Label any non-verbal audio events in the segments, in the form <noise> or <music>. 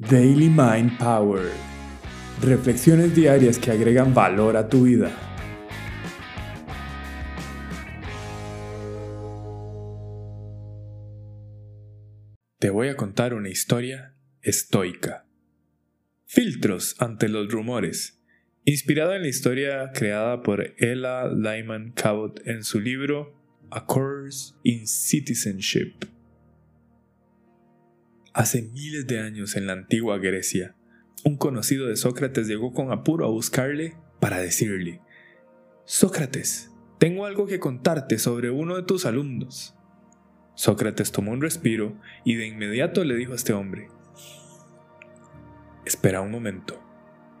Daily Mind Power. Reflexiones diarias que agregan valor a tu vida. Te voy a contar una historia estoica. Filtros ante los rumores. Inspirada en la historia creada por Ella Lyman Cabot en su libro A Course in Citizenship. Hace miles de años en la antigua Grecia, un conocido de Sócrates llegó con apuro a buscarle para decirle, Sócrates, tengo algo que contarte sobre uno de tus alumnos. Sócrates tomó un respiro y de inmediato le dijo a este hombre, Espera un momento,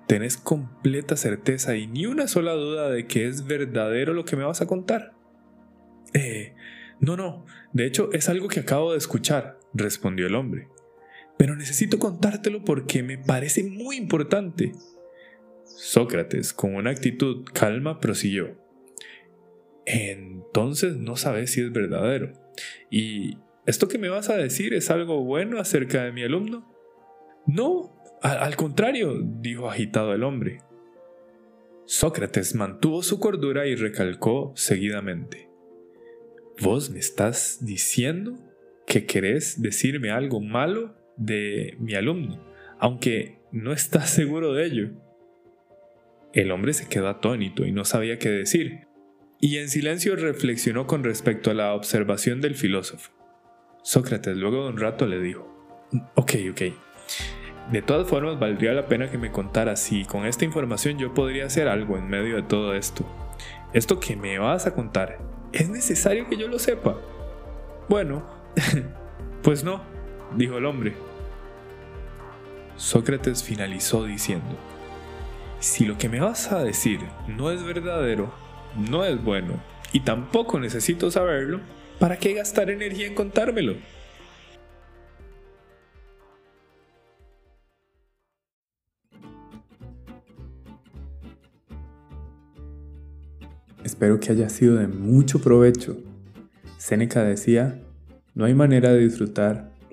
¿tenés completa certeza y ni una sola duda de que es verdadero lo que me vas a contar? Eh, no, no, de hecho es algo que acabo de escuchar, respondió el hombre pero necesito contártelo porque me parece muy importante. Sócrates, con una actitud calma, prosiguió. Entonces no sabes si es verdadero. ¿Y esto que me vas a decir es algo bueno acerca de mi alumno? No, al contrario, dijo agitado el hombre. Sócrates mantuvo su cordura y recalcó seguidamente. ¿Vos me estás diciendo que querés decirme algo malo de mi alumno, aunque no está seguro de ello. El hombre se quedó atónito y no sabía qué decir, y en silencio reflexionó con respecto a la observación del filósofo. Sócrates luego de un rato le dijo, ok, ok, de todas formas valdría la pena que me contaras si con esta información yo podría hacer algo en medio de todo esto. Esto que me vas a contar, ¿es necesario que yo lo sepa? Bueno, <laughs> pues no, dijo el hombre. Sócrates finalizó diciendo, si lo que me vas a decir no es verdadero, no es bueno, y tampoco necesito saberlo, ¿para qué gastar energía en contármelo? Espero que haya sido de mucho provecho. Séneca decía, no hay manera de disfrutar